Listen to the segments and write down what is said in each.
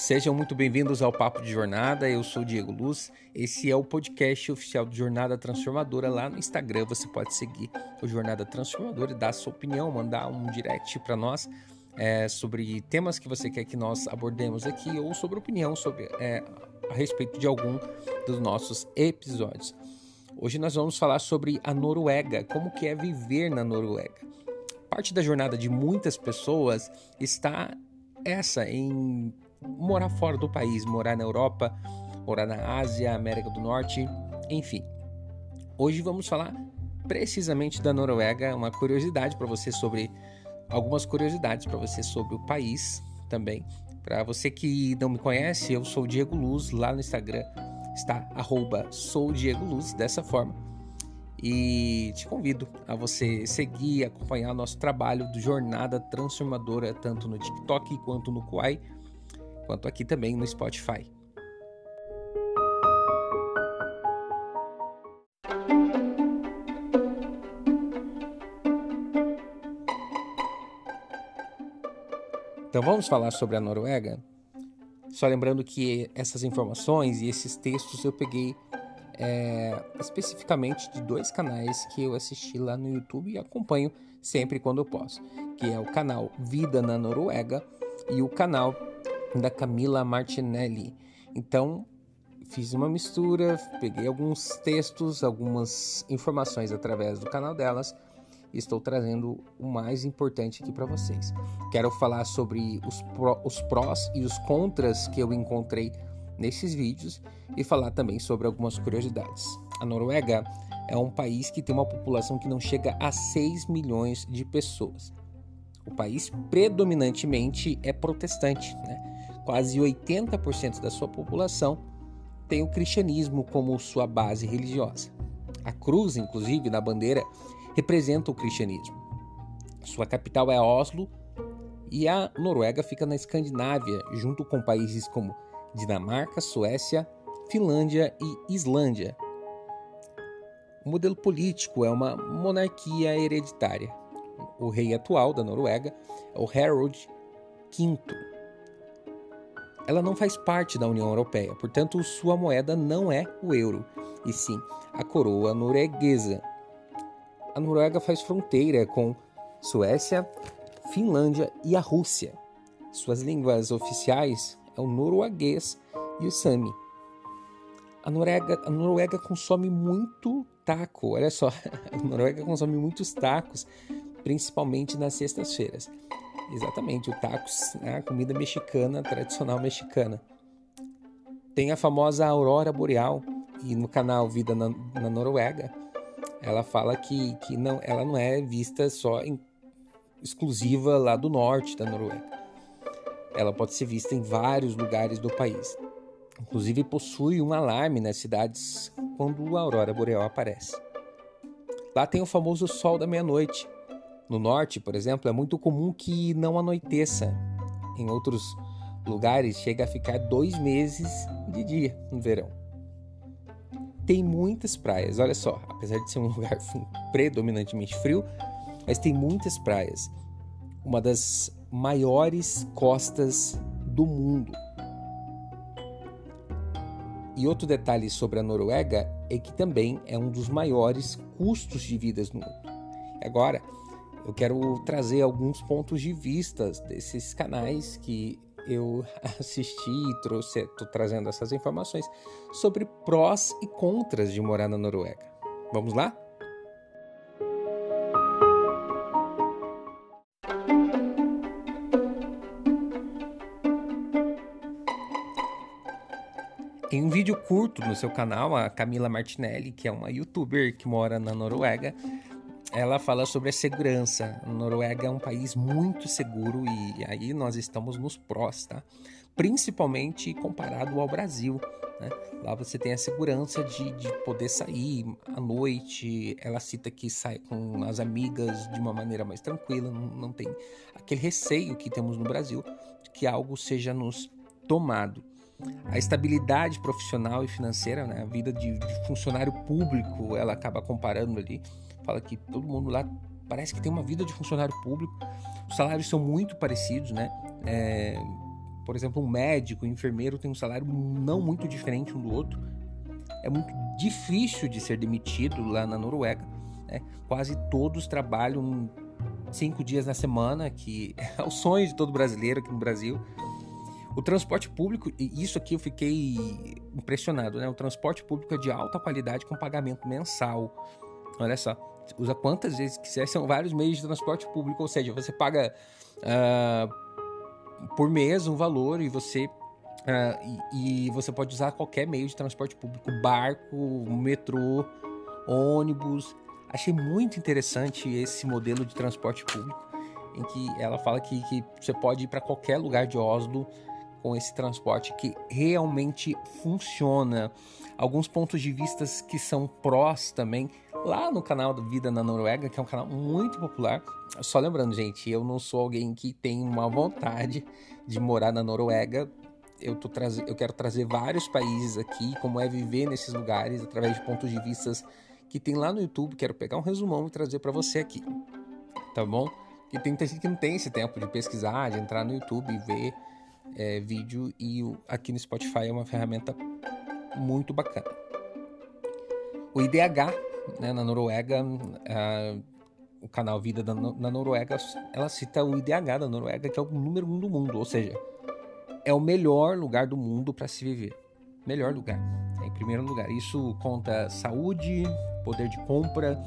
Sejam muito bem-vindos ao Papo de Jornada. Eu sou Diego Luz. Esse é o podcast oficial do Jornada Transformadora. Lá no Instagram você pode seguir o Jornada Transformadora e dar sua opinião, mandar um direct para nós é, sobre temas que você quer que nós abordemos aqui ou sobre opinião sobre é, a respeito de algum dos nossos episódios. Hoje nós vamos falar sobre a Noruega, como que é viver na Noruega. Parte da jornada de muitas pessoas está essa em morar fora do país, morar na Europa, morar na Ásia, América do Norte, enfim. Hoje vamos falar precisamente da Noruega, uma curiosidade para você sobre algumas curiosidades para você sobre o país também. Para você que não me conhece, eu sou Diego Luz, lá no Instagram está arroba sou Diego Luz, dessa forma. E te convido a você seguir e acompanhar nosso trabalho do Jornada Transformadora, tanto no TikTok quanto no Quai quanto aqui também no Spotify. Então vamos falar sobre a Noruega. Só lembrando que essas informações e esses textos eu peguei é, especificamente de dois canais que eu assisti lá no YouTube e acompanho sempre quando eu posso, que é o canal Vida na Noruega e o canal da Camila Martinelli. Então, fiz uma mistura, peguei alguns textos, algumas informações através do canal delas e estou trazendo o mais importante aqui para vocês. Quero falar sobre os, pró, os prós e os contras que eu encontrei nesses vídeos e falar também sobre algumas curiosidades. A Noruega é um país que tem uma população que não chega a 6 milhões de pessoas. O país predominantemente é protestante, né? Quase 80% da sua população tem o cristianismo como sua base religiosa. A cruz, inclusive, na bandeira, representa o cristianismo. Sua capital é Oslo e a Noruega fica na Escandinávia, junto com países como Dinamarca, Suécia, Finlândia e Islândia. O modelo político é uma monarquia hereditária. O rei atual da Noruega é o Harald V ela não faz parte da União Europeia, portanto, sua moeda não é o euro, e sim a coroa norueguesa. A Noruega faz fronteira com Suécia, Finlândia e a Rússia. Suas línguas oficiais é o norueguês e o sami. A Noruega, a Noruega consome muito taco, olha só, a Noruega consome muitos tacos, principalmente nas sextas-feiras. Exatamente, o tacos, né, a comida mexicana, tradicional mexicana. Tem a famosa aurora boreal e no canal Vida na, na Noruega, ela fala que, que não, ela não é vista só em, exclusiva lá do norte da Noruega. Ela pode ser vista em vários lugares do país. Inclusive possui um alarme nas cidades quando a aurora boreal aparece. Lá tem o famoso sol da meia-noite, no norte, por exemplo, é muito comum que não anoiteça. Em outros lugares, chega a ficar dois meses de dia no verão. Tem muitas praias, olha só, apesar de ser um lugar predominantemente frio, mas tem muitas praias. Uma das maiores costas do mundo. E outro detalhe sobre a Noruega é que também é um dos maiores custos de vida no mundo. Agora, eu quero trazer alguns pontos de vista desses canais que eu assisti e trouxe, estou trazendo essas informações sobre prós e contras de morar na Noruega. Vamos lá? Em um vídeo curto no seu canal, a Camila Martinelli, que é uma youtuber que mora na Noruega, ela fala sobre a segurança. A Noruega é um país muito seguro e aí nós estamos nos prós, tá? Principalmente comparado ao Brasil. Né? Lá você tem a segurança de, de poder sair à noite. Ela cita que sai com as amigas de uma maneira mais tranquila, não, não tem aquele receio que temos no Brasil de que algo seja nos tomado. A estabilidade profissional e financeira, né? a vida de, de funcionário público, ela acaba comparando ali fala que todo mundo lá parece que tem uma vida de funcionário público. Os salários são muito parecidos, né? É, por exemplo, um médico, um enfermeiro tem um salário não muito diferente um do outro. É muito difícil de ser demitido lá na Noruega. Né? Quase todos trabalham cinco dias na semana, que é o sonho de todo brasileiro aqui no Brasil. O transporte público, e isso aqui eu fiquei impressionado, né? O transporte público é de alta qualidade com pagamento mensal. Olha só, usa quantas vezes quiser, são vários meios de transporte público, ou seja, você paga uh, por mês um valor e você uh, e, e, você pode usar qualquer meio de transporte público, barco, metrô, ônibus. Achei muito interessante esse modelo de transporte público, em que ela fala que, que você pode ir para qualquer lugar de Oslo com esse transporte que realmente funciona. Alguns pontos de vista que são prós também, lá no canal do Vida na Noruega, que é um canal muito popular. Só lembrando, gente, eu não sou alguém que tem uma vontade de morar na Noruega. Eu, tô traz... eu quero trazer vários países aqui, como é viver nesses lugares, através de pontos de vistas que tem lá no YouTube. Quero pegar um resumão e trazer para você aqui, tá bom? Que tem gente que não tem esse tempo de pesquisar, de entrar no YouTube e ver é, vídeo e o, aqui no Spotify é uma ferramenta muito bacana. O IDH, né, na Noruega, o canal Vida da, na Noruega, ela cita o IDH da Noruega, que é o número um do mundo, ou seja, é o melhor lugar do mundo para se viver. Melhor lugar, é em primeiro lugar. Isso conta saúde, poder de compra,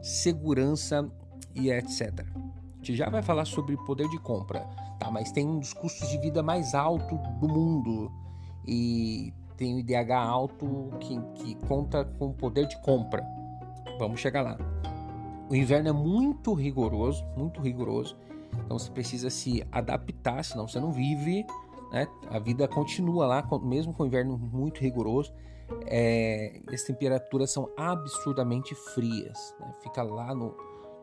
segurança e etc. A gente já vai falar sobre poder de compra tá? Mas tem um dos custos de vida mais alto do mundo e tem o IDH alto que, que conta com poder de compra. Vamos chegar lá. O inverno é muito rigoroso, muito rigoroso. Então você precisa se adaptar, senão você não vive. Né? A vida continua lá, mesmo com o inverno muito rigoroso. É, as temperaturas são absurdamente frias. Né? Fica lá no,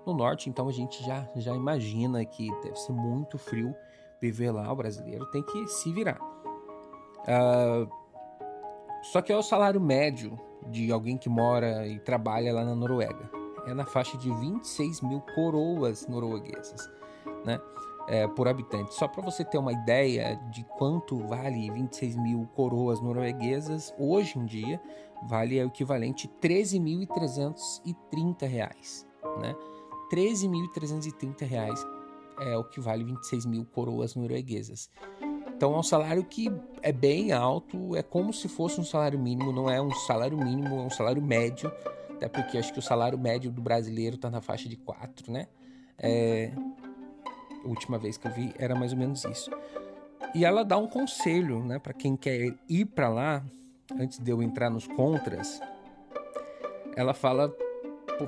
no norte, então a gente já, já imagina que deve ser muito frio viver lá. O brasileiro tem que se virar. Uh, só que é o salário médio de alguém que mora e trabalha lá na Noruega. É na faixa de 26 mil coroas norueguesas, né? É, por habitante. Só para você ter uma ideia de quanto vale 26 mil coroas norueguesas, hoje em dia vale o equivalente a 13.330 reais, né? 13.330 reais é o que vale 26 mil coroas norueguesas. Então é um salário que é bem alto, é como se fosse um salário mínimo, não é um salário mínimo, é um salário médio, até porque acho que o salário médio do brasileiro está na faixa de 4, né? É, a última vez que eu vi era mais ou menos isso. E ela dá um conselho, né, para quem quer ir para lá, antes de eu entrar nos contras. Ela fala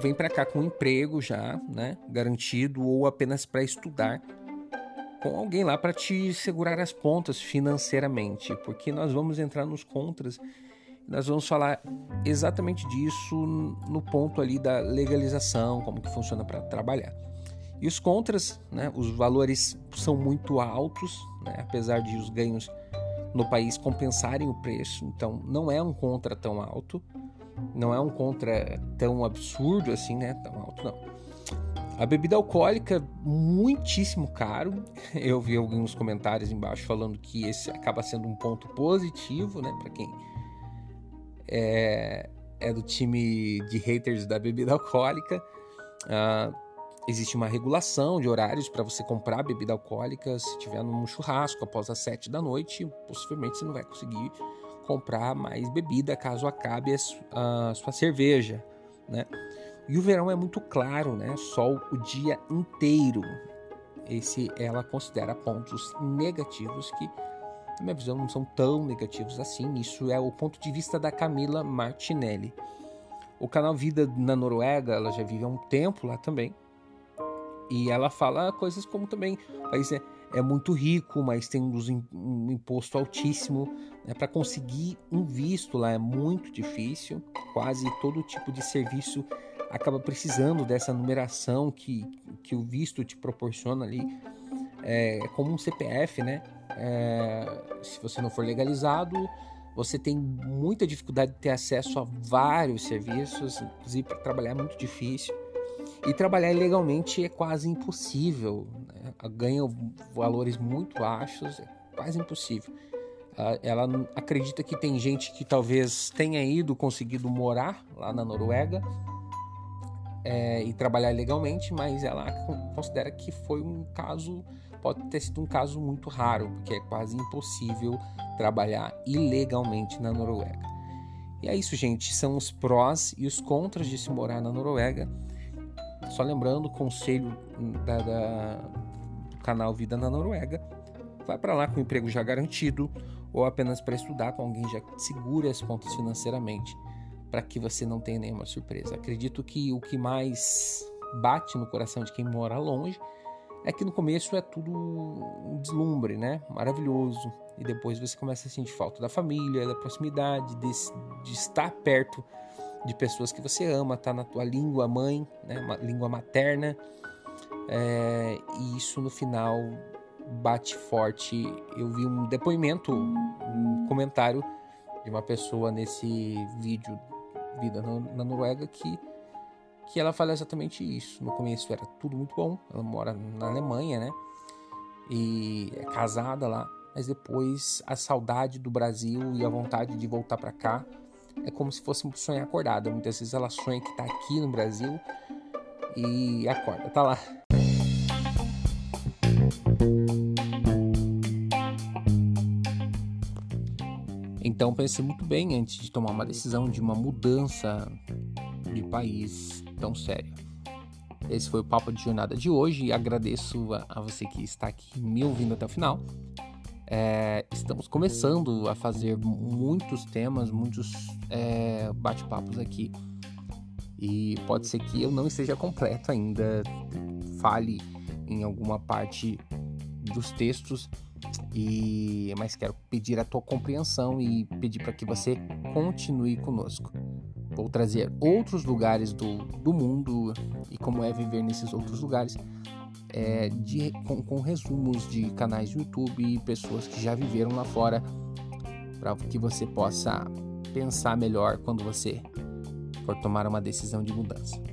vem para cá com um emprego já, né, garantido ou apenas para estudar com alguém lá para te segurar as pontas financeiramente, porque nós vamos entrar nos contras, nós vamos falar exatamente disso no ponto ali da legalização, como que funciona para trabalhar. E os contras, né, os valores são muito altos, né, apesar de os ganhos no país compensarem o preço, então não é um contra tão alto. Não é um contra tão absurdo assim, né? Tão alto, não. A bebida alcoólica, muitíssimo caro. Eu vi alguns comentários embaixo falando que esse acaba sendo um ponto positivo, né? Para quem é, é, do time de haters da bebida alcoólica. Uh, existe uma regulação de horários para você comprar bebida alcoólica. Se tiver num churrasco após as 7 da noite, possivelmente você não vai conseguir comprar mais bebida caso acabe a sua cerveja, né? E o verão é muito claro, né? Sol o dia inteiro. Esse ela considera pontos negativos que, na minha visão, não são tão negativos assim. Isso é o ponto de vista da Camila Martinelli. O canal Vida na Noruega, ela já vive há um tempo lá também. E ela fala coisas como também o país é, é muito rico, mas tem um imposto altíssimo. Né? Para conseguir um visto lá é muito difícil. Quase todo tipo de serviço acaba precisando dessa numeração que, que o visto te proporciona ali. É, como um CPF, né? É, se você não for legalizado, você tem muita dificuldade de ter acesso a vários serviços, inclusive para trabalhar é muito difícil. E trabalhar ilegalmente é quase impossível, né? ganha valores muito baixos, é quase impossível. Ela acredita que tem gente que talvez tenha ido, conseguido morar lá na Noruega é, e trabalhar legalmente, mas ela considera que foi um caso, pode ter sido um caso muito raro, porque é quase impossível trabalhar ilegalmente na Noruega. E é isso, gente. São os prós e os contras de se morar na Noruega. Só lembrando, o conselho da, da, do canal Vida na Noruega. Vai para lá com o emprego já garantido ou apenas para estudar com alguém já segura as contas financeiramente para que você não tenha nenhuma surpresa. Acredito que o que mais bate no coração de quem mora longe é que no começo é tudo um deslumbre, né? Maravilhoso. E depois você começa a sentir falta da família, da proximidade, de, de estar perto de pessoas que você ama, tá na tua língua mãe, né? Uma língua materna. É, e isso no final bate forte. Eu vi um depoimento, um comentário de uma pessoa nesse vídeo Vida na Noruega que que ela fala exatamente isso. No começo era tudo muito bom. Ela mora na Alemanha, né? E é casada lá. Mas depois a saudade do Brasil e a vontade de voltar para cá é como se fosse um sonho acordado. Muitas vezes ela sonha que tá aqui no Brasil e acorda, tá lá. Então pense muito bem antes de tomar uma decisão de uma mudança de país tão sério. Esse foi o papo de jornada de hoje e agradeço a, a você que está aqui me ouvindo até o final. É, estamos começando a fazer muitos temas, muitos é, bate-papos aqui. E pode ser que eu não esteja completo ainda, fale em alguma parte dos textos, e mas quero pedir a tua compreensão e pedir para que você continue conosco. Vou trazer outros lugares do, do mundo e como é viver nesses outros lugares, é, de, com, com resumos de canais do YouTube e pessoas que já viveram lá fora, para que você possa pensar melhor quando você for tomar uma decisão de mudança.